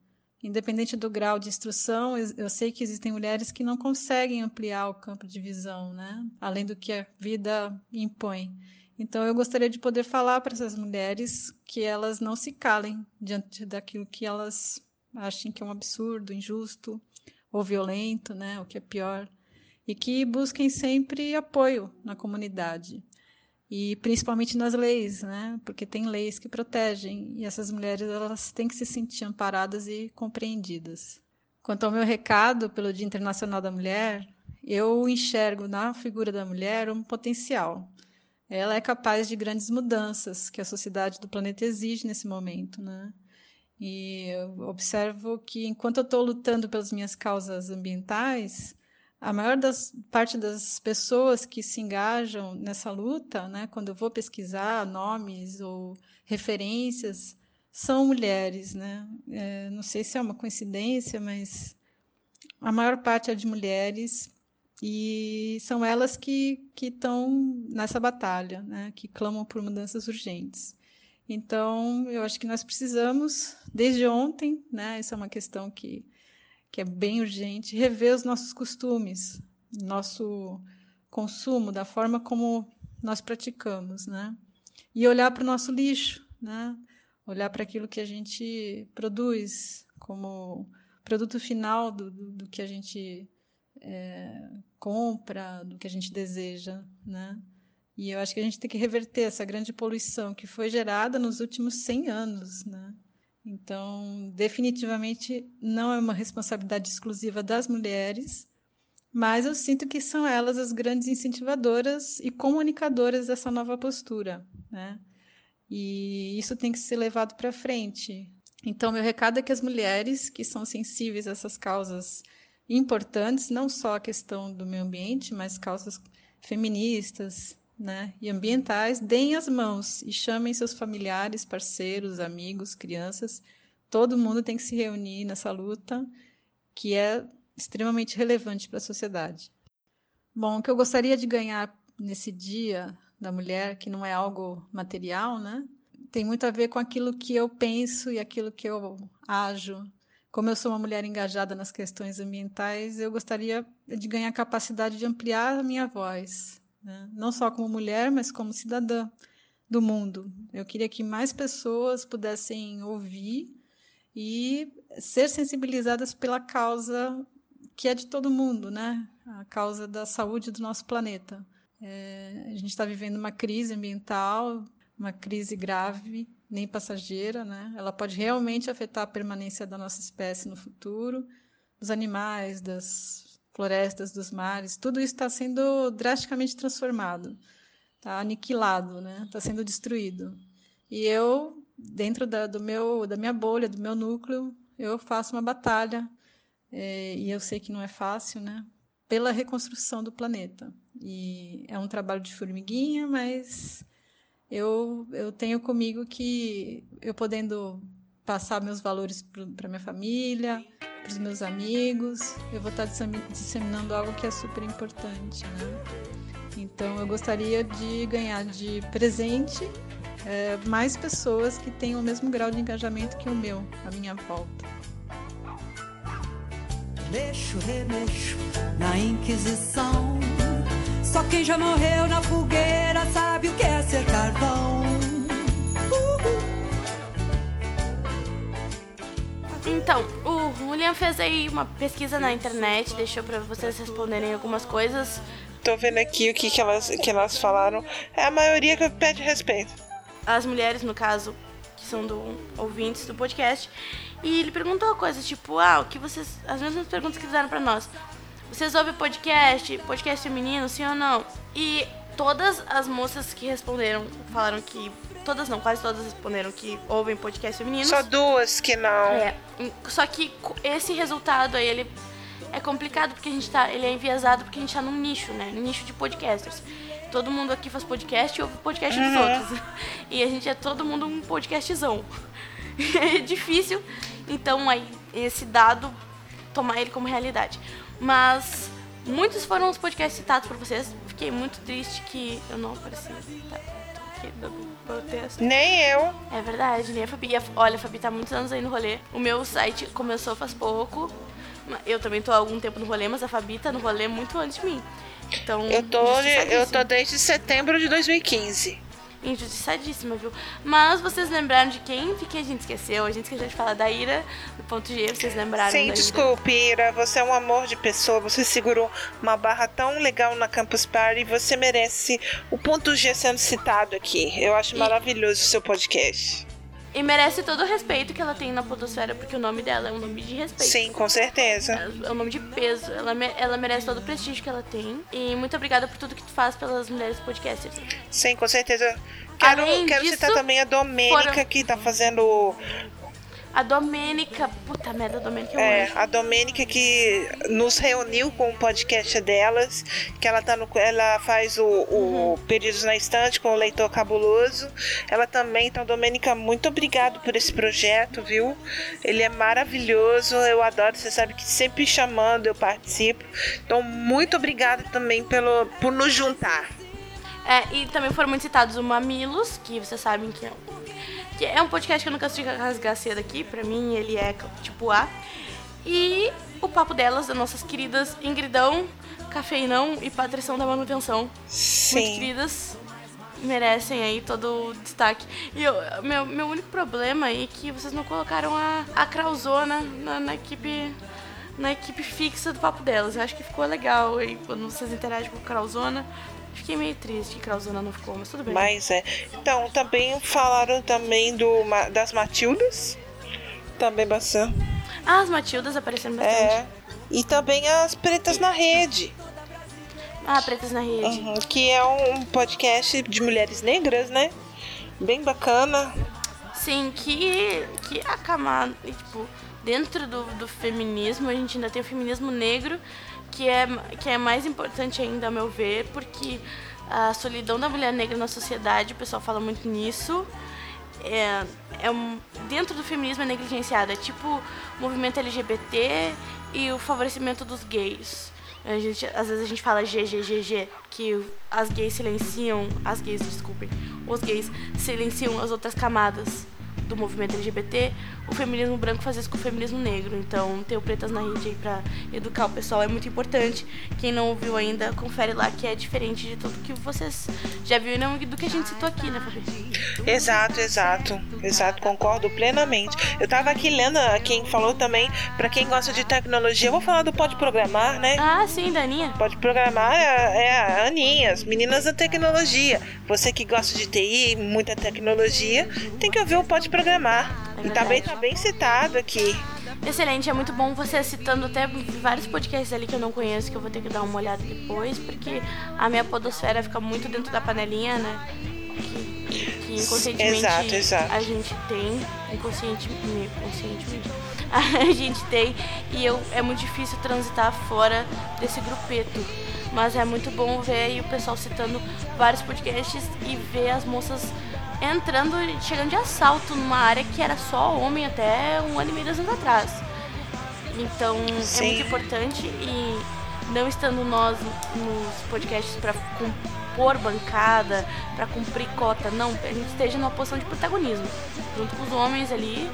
S6: Independente do grau de instrução, eu sei que existem mulheres que não conseguem ampliar o campo de visão, né? Além do que a vida impõe. Então, eu gostaria de poder falar para essas mulheres que elas não se calem diante daquilo que elas achem que é um absurdo, injusto ou violento, né, o que é pior, e que busquem sempre apoio na comunidade e principalmente nas leis, né, porque tem leis que protegem e essas mulheres elas têm que se sentir amparadas e compreendidas. Quanto ao meu recado pelo Dia Internacional da Mulher, eu enxergo na figura da mulher um potencial. Ela é capaz de grandes mudanças que a sociedade do planeta exige nesse momento, né? E eu observo que enquanto eu estou lutando pelas minhas causas ambientais, a maior das, parte das pessoas que se engajam nessa luta, né, quando eu vou pesquisar nomes ou referências, são mulheres. Né? É, não sei se é uma coincidência, mas a maior parte é de mulheres e são elas que estão nessa batalha, né, que clamam por mudanças urgentes. Então, eu acho que nós precisamos, desde ontem, né, essa é uma questão que, que é bem urgente, rever os nossos costumes, nosso consumo, da forma como nós praticamos, né? E olhar para o nosso lixo, né? Olhar para aquilo que a gente produz como produto final do, do, do que a gente é, compra, do que a gente deseja, né? E eu acho que a gente tem que reverter essa grande poluição que foi gerada nos últimos 100 anos, né? Então, definitivamente não é uma responsabilidade exclusiva das mulheres, mas eu sinto que são elas as grandes incentivadoras e comunicadoras dessa nova postura, né? E isso tem que ser levado para frente. Então, meu recado é que as mulheres que são sensíveis a essas causas importantes, não só a questão do meio ambiente, mas causas feministas, né, e ambientais, deem as mãos e chamem seus familiares, parceiros, amigos, crianças. Todo mundo tem que se reunir nessa luta que é extremamente relevante para a sociedade. Bom, o que eu gostaria de ganhar nesse dia da mulher, que não é algo material, né? Tem muito a ver com aquilo que eu penso e aquilo que eu ajo. Como eu sou uma mulher engajada nas questões ambientais, eu gostaria de ganhar capacidade de ampliar a minha voz, né? não só como mulher, mas como cidadã do mundo. Eu queria que mais pessoas pudessem ouvir e ser sensibilizadas pela causa que é de todo mundo, né? A causa da saúde do nosso planeta. É, a gente está vivendo uma crise ambiental, uma crise grave, nem passageira, né? Ela pode realmente afetar a permanência da nossa espécie no futuro, dos animais, das florestas, dos mares. Tudo isso está sendo drasticamente transformado, está aniquilado, né? Está sendo destruído. E eu, dentro da, do meu, da minha bolha, do meu núcleo, eu faço uma batalha é, e eu sei que não é fácil, né? Pela reconstrução do planeta. E é um trabalho de formiguinha, mas eu, eu tenho comigo que eu podendo passar meus valores para minha família, para os meus amigos, eu vou estar disseminando algo que é super importante, né? Então eu gostaria de ganhar de presente é, mais pessoas que tenham o mesmo grau de engajamento que o meu, à minha volta
S7: mexo, remexo na Inquisição. Só quem já morreu na fogueira sabe o que é ser carvão.
S1: Então, o William fez aí uma pesquisa na internet, deixou para vocês responderem algumas coisas.
S2: Tô vendo aqui o que, que, elas, que elas falaram. É a maioria que pede respeito.
S1: As mulheres, no caso, que são do ouvintes do podcast, e ele perguntou coisas tipo, ah, o que vocês. As mesmas perguntas que fizeram para nós. Vocês ouvem podcast, podcast feminino, sim ou não? E todas as moças que responderam falaram que. Todas não, quase todas responderam que ouvem podcast feminino.
S2: Só duas que não.
S1: É. Só que esse resultado aí, ele é complicado porque a gente tá. Ele é enviesado porque a gente tá num nicho, né? Num nicho de podcasters. Todo mundo aqui faz podcast e ouve podcast uhum. dos outros. (laughs) E a gente é todo mundo um podcastzão. (laughs) é difícil, então aí esse dado tomar ele como realidade. Mas muitos foram os podcasts citados por vocês. Fiquei muito triste que eu não apareci. Tá? Protesto.
S2: Nem eu.
S1: É verdade, nem a Fabi. Olha, a Fabi tá muitos anos aí no rolê. O meu site começou faz pouco. Eu também tô há algum tempo no rolê, mas a Fabi tá no rolê muito antes de mim. Então,
S2: eu tô, eu tô desde setembro de 2015
S1: injustiçadíssima, viu? Mas vocês lembraram de quem? De quem a gente esqueceu? A gente esqueceu de falar da Ira, do ponto G, vocês lembraram
S2: Sim, desculpe, Ira. Você é um amor de pessoa, você segurou uma barra tão legal na Campus Party e você merece o ponto G sendo citado aqui. Eu acho e... maravilhoso o seu podcast.
S1: E merece todo o respeito que ela tem na podosfera, porque o nome dela é um nome de respeito.
S2: Sim, com certeza.
S1: É um nome de peso. Ela, ela merece todo o prestígio que ela tem. E muito obrigada por tudo que tu faz pelas mulheres podcasters.
S2: Sim, com certeza. Quero, quero disso, citar também a Domênica, foram... que tá fazendo
S1: a Domênica, puta merda, a Domênica
S2: é, é a Domênica que nos reuniu com o podcast delas, que ela tá no, ela faz o, o uhum. Pedidos na Estante com o Leitor Cabuloso. Ela também, então, Domênica, muito obrigado por esse projeto, viu? Ele é maravilhoso, eu adoro, você sabe que sempre chamando eu participo. Então, muito obrigada também pelo, por nos juntar.
S1: É, e também foram muito citados o Mamilos, que vocês sabem que é que é um podcast que eu não canso de rasgar cedo aqui, pra mim ele é tipo A. E o papo delas, das nossas queridas Ingridão, Cafeinão e Patrição da Manutenção.
S2: Sim.
S1: Muito queridas, merecem aí todo o destaque. E eu, meu, meu único problema aí é que vocês não colocaram a, a Krauzona na, na equipe na equipe fixa do papo delas. Eu acho que ficou legal aí quando vocês interagem com a Krauzona. Fiquei meio triste que Krauzona não ficou, mas tudo bem.
S2: Mas é. Então, também falaram também do, das Matildas. Também bastante.
S1: Ah, as Matildas apareceram bastante. É.
S2: E também as Pretas na Rede.
S1: Ah, Pretas na Rede. Uhum,
S2: que é um podcast de mulheres negras, né? Bem bacana.
S1: Sim, que, que a camada, tipo, dentro do, do feminismo, a gente ainda tem o feminismo negro, que é, que é mais importante ainda, a meu ver, porque a solidão da mulher negra na sociedade, o pessoal fala muito nisso. É, é um, dentro do feminismo é negligenciado, é tipo o movimento LGBT e o favorecimento dos gays. A gente, às vezes a gente fala GGGG, que as gays silenciam, as gays, desculpem, os gays silenciam as outras camadas do movimento LGBT, o feminismo branco faz isso com o feminismo negro. Então, ter o Pretas na Rede aí pra educar o pessoal é muito importante. Quem não ouviu ainda, confere lá que é diferente de tudo que vocês já viram e do que a gente citou aqui, né, Fabi?
S2: Exato, exato. Exato, concordo plenamente. Eu tava aqui lendo quem falou também, para quem gosta de tecnologia, eu vou falar do Pode Programar, né?
S1: Ah, sim, da Aninha.
S2: Pode Programar é, é a Aninha, as meninas da tecnologia. Você que gosta de TI, muita tecnologia, tem que ouvir o Pode Programar.
S1: É
S2: e tá bem, tá bem citado aqui.
S1: Excelente, é muito bom você citando até vários podcasts ali que eu não conheço, que eu vou ter que dar uma olhada depois, porque a minha podosfera fica muito dentro da panelinha, né? Que, que inconscientemente
S2: Exato, exato.
S1: a gente tem, inconscientemente, conscientemente, (laughs) a gente tem, e eu, é muito difícil transitar fora desse grupeto. Mas é muito bom ver aí o pessoal citando vários podcasts e ver as moças entrando, chegando de assalto numa área que era só homem até um ano e meio, dois anos atrás. Então é
S2: Sim.
S1: muito importante e não estando nós nos podcasts para compor bancada, para cumprir cota, não, a gente esteja numa posição de protagonismo, junto com os homens ali,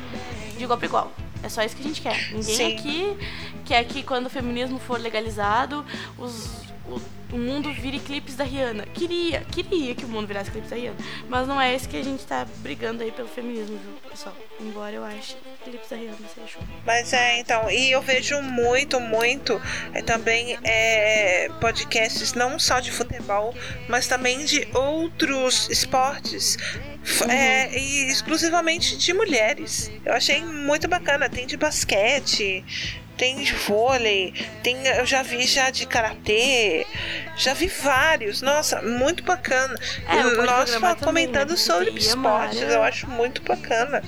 S1: de igual para igual. É só isso que a gente quer. Ninguém
S2: Sim.
S1: aqui quer que quando o feminismo for legalizado, os, o, o mundo vire clipes da Rihanna. Queria, queria que o mundo virasse clipes da Rihanna. Mas não é esse que a gente tá brigando aí pelo feminismo, viu, pessoal? Embora eu ache clipes da Rihanna seja show.
S2: Mas é, então, e eu vejo muito, muito é, também é, podcasts não só de futebol, mas também de outros esportes. f- é, e exclusivamente de mulheres. Eu achei muito bacana. Tem de basquete, tem de vôlei, tem, eu já vi já de karatê, já vi vários. Nossa, muito bacana.
S1: É,
S2: Nós comentando
S1: também, né?
S2: sobre
S1: é
S2: esportes,
S1: área-
S2: eu acho muito bacana.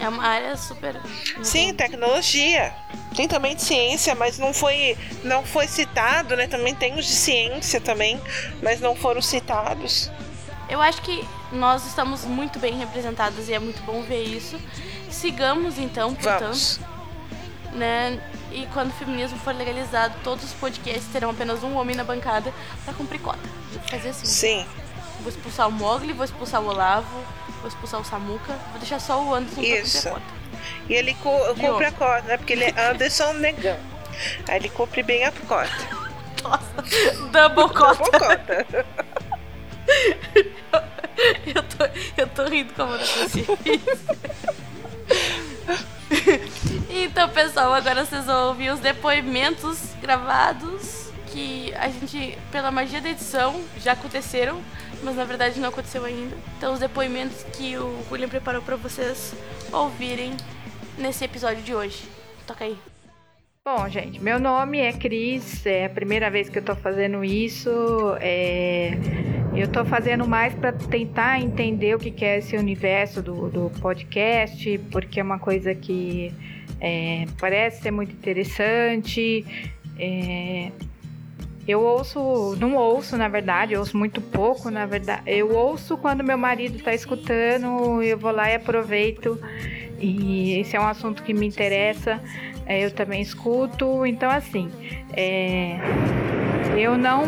S1: É uma área super.
S2: Sim, tecnologia. Tem também de ciência, mas não foi, não foi citado, né? Também tem os de ciência também, mas não foram citados.
S1: Eu acho que nós estamos muito bem representadas e é muito bom ver isso. Sigamos então, portanto,
S2: Vamos.
S1: né? E quando o feminismo for legalizado, todos os podcasts terão apenas um homem na bancada pra cumprir cota. Vou fazer assim.
S2: Sim.
S1: Vou expulsar o Mogli, vou expulsar o Olavo, vou expulsar o Samuca, vou deixar só o Anderson
S2: Isso.
S1: pra cumprir a cota.
S2: E ele cu- cumpre a cota, né? Porque ele é Anderson (laughs) Negão. Aí ele cumpre bem a cota.
S1: Nossa, double cota.
S2: Boa cota. (laughs)
S1: Eu tô, eu tô rindo eu não consigo (laughs) Então, pessoal, agora vocês vão ouvir os depoimentos gravados que a gente, pela magia da edição, já aconteceram, mas na verdade não aconteceu ainda. Então, os depoimentos que o William preparou pra vocês ouvirem nesse episódio de hoje. Toca aí.
S8: Bom, gente, meu nome é Cris, é a primeira vez que eu tô fazendo isso. É... Eu tô fazendo mais para tentar entender o que é esse universo do, do podcast, porque é uma coisa que é, parece ser muito interessante. É, Eu ouço, não ouço na verdade, eu ouço muito pouco na verdade. Eu ouço quando meu marido tá escutando, eu vou lá e aproveito. E esse é um assunto que me interessa, eu também escuto. Então, assim, é, eu não,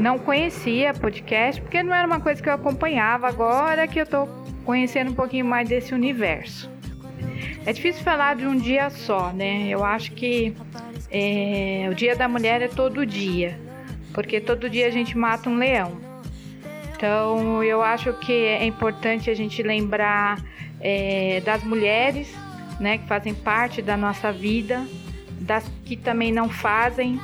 S8: não conhecia podcast porque não era uma coisa que eu acompanhava. Agora que eu tô conhecendo um pouquinho mais desse universo. É difícil falar de um dia só, né? Eu acho que é, o Dia da Mulher é todo dia, porque todo dia a gente mata um leão. Então, eu acho que é importante a gente lembrar é, das mulheres, né, que fazem parte da nossa vida, das que também não fazem,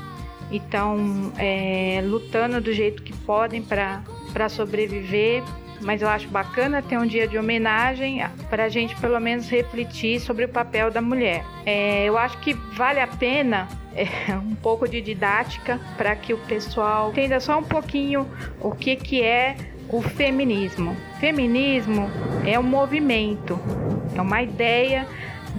S8: e estão é, lutando do jeito que podem para sobreviver. Mas eu acho bacana ter um dia de homenagem para a gente pelo menos refletir sobre o papel da mulher. É, eu acho que vale a pena é, (laughs) um pouco de didática para que o pessoal entenda só um pouquinho o que, que é o feminismo. Feminismo é um movimento, é uma ideia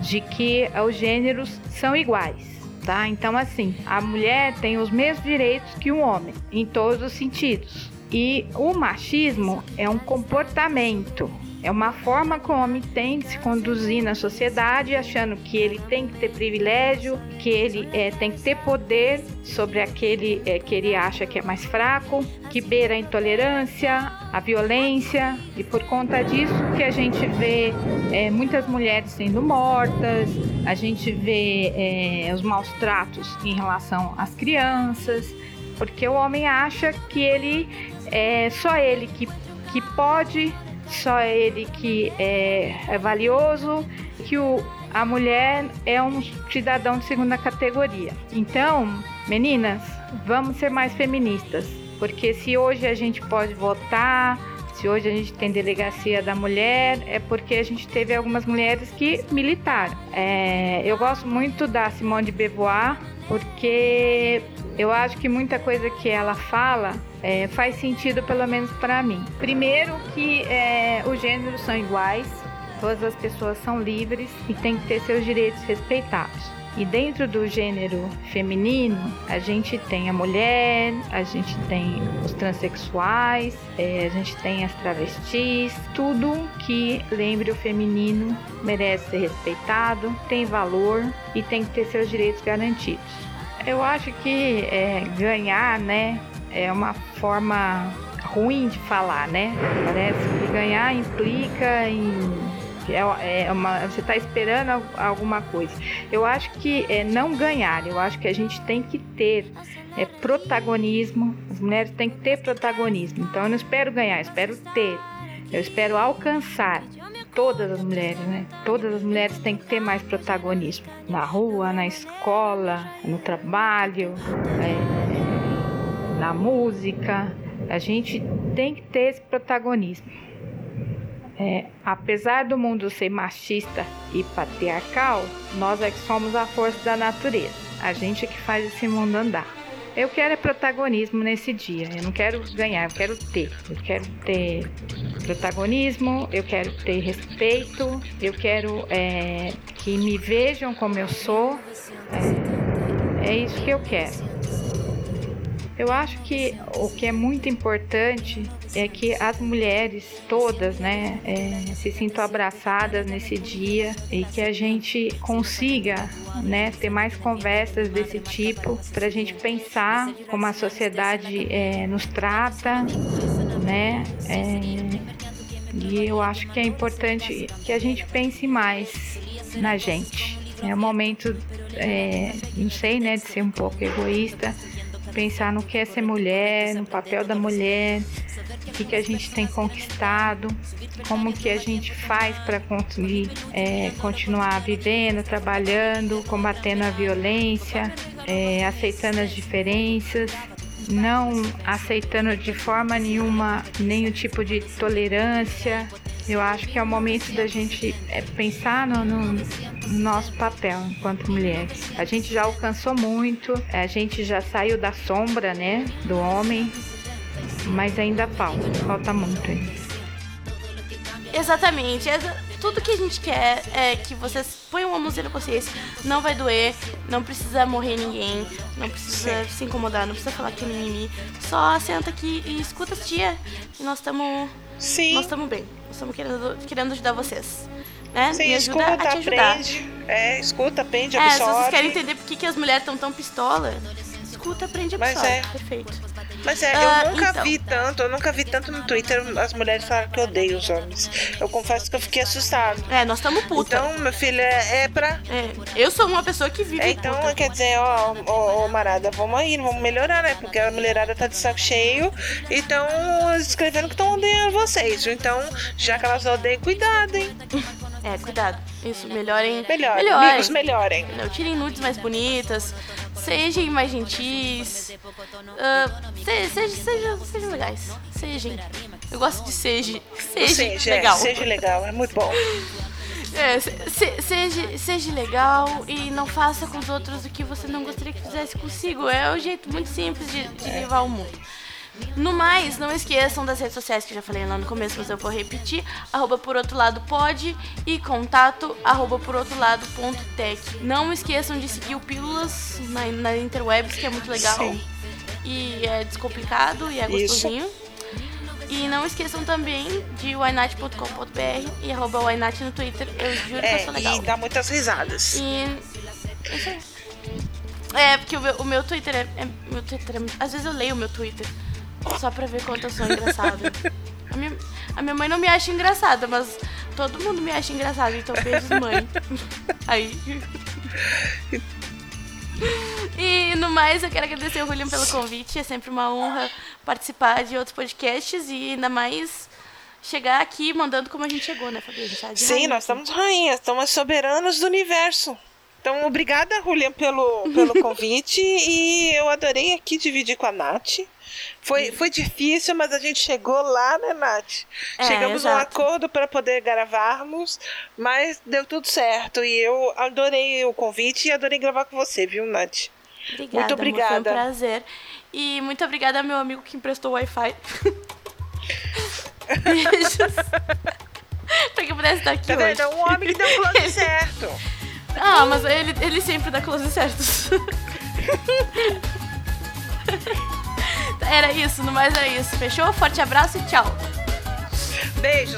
S8: de que os gêneros são iguais. Tá? Então, assim, a mulher tem os mesmos direitos que o homem, em todos os sentidos. E o machismo é um comportamento, é uma forma como o homem tem de se conduzir na sociedade, achando que ele tem que ter privilégio, que ele é, tem que ter poder sobre aquele é, que ele acha que é mais fraco, que beira a intolerância, a violência, e por conta disso que a gente vê é, muitas mulheres sendo mortas, a gente vê os maus tratos em relação às crianças, porque o homem acha que ele é só ele que, que pode só ele que é, é valioso, que o, a mulher é um cidadão de segunda categoria. Então, meninas, vamos ser mais feministas, porque se hoje a gente pode votar, se hoje a gente tem delegacia da mulher, é porque a gente teve algumas mulheres que militaram. É, eu gosto muito da Simone de Beauvoir, porque eu acho que muita coisa que ela fala é, faz sentido, pelo menos para mim. Primeiro, que é, os gêneros são iguais, todas as pessoas são livres e têm que ter seus direitos respeitados. E dentro do gênero feminino, a gente tem a mulher, a gente tem os transexuais, é, a gente tem as travestis, tudo que lembre o feminino merece ser respeitado, tem valor e tem que ter seus direitos garantidos. Eu acho que é, ganhar, né, é uma forma ruim de falar, né? Parece que ganhar implica em é, é uma, você está esperando alguma coisa. Eu acho que é não ganhar, eu acho que a gente tem que ter é, protagonismo, as mulheres têm que ter protagonismo. Então eu não espero ganhar, eu espero ter, eu espero alcançar todas as mulheres, né? Todas as mulheres têm que ter mais protagonismo na rua, na escola, no trabalho, é, na música. A gente tem que ter esse protagonismo. É, apesar do mundo ser machista e patriarcal, nós é que somos a força da natureza. A gente é que faz esse mundo andar. Eu quero é protagonismo nesse dia. Eu não quero ganhar, eu quero ter. Eu quero ter protagonismo, eu quero ter respeito, eu quero é, que me vejam como eu sou. É, é isso que eu quero. Eu acho que o que é muito importante é que as mulheres todas, né, é, se sintam abraçadas nesse dia e que a gente consiga, né, ter mais conversas desse tipo para a gente pensar como a sociedade é, nos trata, né, é, e eu acho que é importante que a gente pense mais na gente. É o momento, é, não sei, né, de ser um pouco egoísta, pensar no que é ser mulher, no papel da mulher, o que, que a gente tem conquistado, como que a gente faz para conseguir é, continuar vivendo, trabalhando, combatendo a violência, é, aceitando as diferenças, não aceitando de forma nenhuma nenhum tipo de tolerância, eu acho que é o momento da gente é, pensar no, no, nosso papel enquanto mulheres. A gente já alcançou muito, a gente já saiu da sombra, né, do homem, mas ainda falta, falta muito.
S1: Exatamente. Tudo que a gente quer é que vocês ponham uma música na consciência. Não vai doer, não precisa morrer ninguém, não precisa se incomodar, não precisa falar que é mimimi. Só senta aqui e escuta esse dia. E nós estamos. Sim. Nós estamos bem. Nós estamos querendo, querendo ajudar vocês. Né?
S2: Sim,
S1: Me
S2: ajuda escuta, a te ajudar. aprende. É, escuta, aprende,
S1: absorve.
S2: É, se
S1: vocês querem entender por que, que as mulheres estão tão pistola, escuta, aprende, absorve. Mas é. Perfeito.
S2: Mas é, ah, eu nunca então. vi tanto, eu nunca vi tanto no Twitter as mulheres falarem que odeiam os homens. Eu confesso que eu fiquei assustado.
S1: É, nós estamos puta.
S2: Então, meu filho, é, é pra.
S1: É, eu sou uma pessoa que vive.
S2: É, então, puta. quer dizer, ó, ó, ó, Marada, vamos aí, vamos melhorar, né? Porque a mulherada tá de saco cheio e estão escrevendo que estão odeiando vocês. Então, já que elas odeiam, cuidado, hein?
S1: É, cuidado. Isso, melhorem.
S2: Melhorem. melhorem. Amigos, melhorem.
S1: Não, tirem nudes mais bonitas. Sejam mais gentis. Uh, se, seja, seja, sejam legais. Sejam. Eu gosto de seja. Seja, seja é, legal.
S2: É, seja legal, é muito bom. (laughs)
S1: É, se, seja, seja legal e não faça com os outros o que você não gostaria que fizesse consigo. É o um jeito muito simples de, de é. levar o mundo. No mais, não esqueçam das redes sociais que eu já falei lá no começo, mas eu vou repetir. Arroba por outro lado pode e contato arroba por outro lado ponto tech. Não esqueçam de seguir o Pílulas na, na Interwebs, que é muito legal. Sim. E é descomplicado e é gostosinho. Isso. E não esqueçam também de wynat.com.br e arroba wynat no Twitter. Eu juro que eu
S2: É,
S1: sou legal.
S2: e dá muitas risadas.
S1: E. Isso aí. É, porque o meu, o meu Twitter é, é- Meu Twitter é Às vezes eu leio o meu Twitter só pra ver quanto eu sou engraçada. A minha, a minha mãe não me acha engraçada, mas todo mundo me acha engraçada, então beijos, mãe. Aí. E no mais, eu quero agradecer ao William pelo convite. É sempre uma honra participar de outros podcasts e ainda mais chegar aqui mandando como a gente chegou, né, Fabi? Gente tá
S2: Sim,
S1: rainha,
S2: nós estamos rainhas, estamos soberanas do universo. Então, obrigada, Julian, pelo, pelo (laughs) convite. e eu adorei aqui dividir com a Nath. Foi, foi difícil, mas a gente chegou lá, né, Nath?
S1: É,
S2: Chegamos a um acordo para poder gravarmos, mas deu tudo certo. E eu adorei o convite e adorei gravar com você, viu, Nath?
S1: Obrigada,
S2: Muito
S1: amor,
S2: obrigada.
S1: Foi um prazer. E muito obrigada ao meu amigo que emprestou o Wi-Fi. (laughs) Beijos. (laughs) pra que pudesse estar aqui
S2: Tá
S1: hoje.
S2: vendo? É um homem que deu o close certo.
S1: Ah, mas ele, ele sempre dá close certos. era isso, no mais era isso. Fechou? Forte abraço e tchau.
S2: Beijo.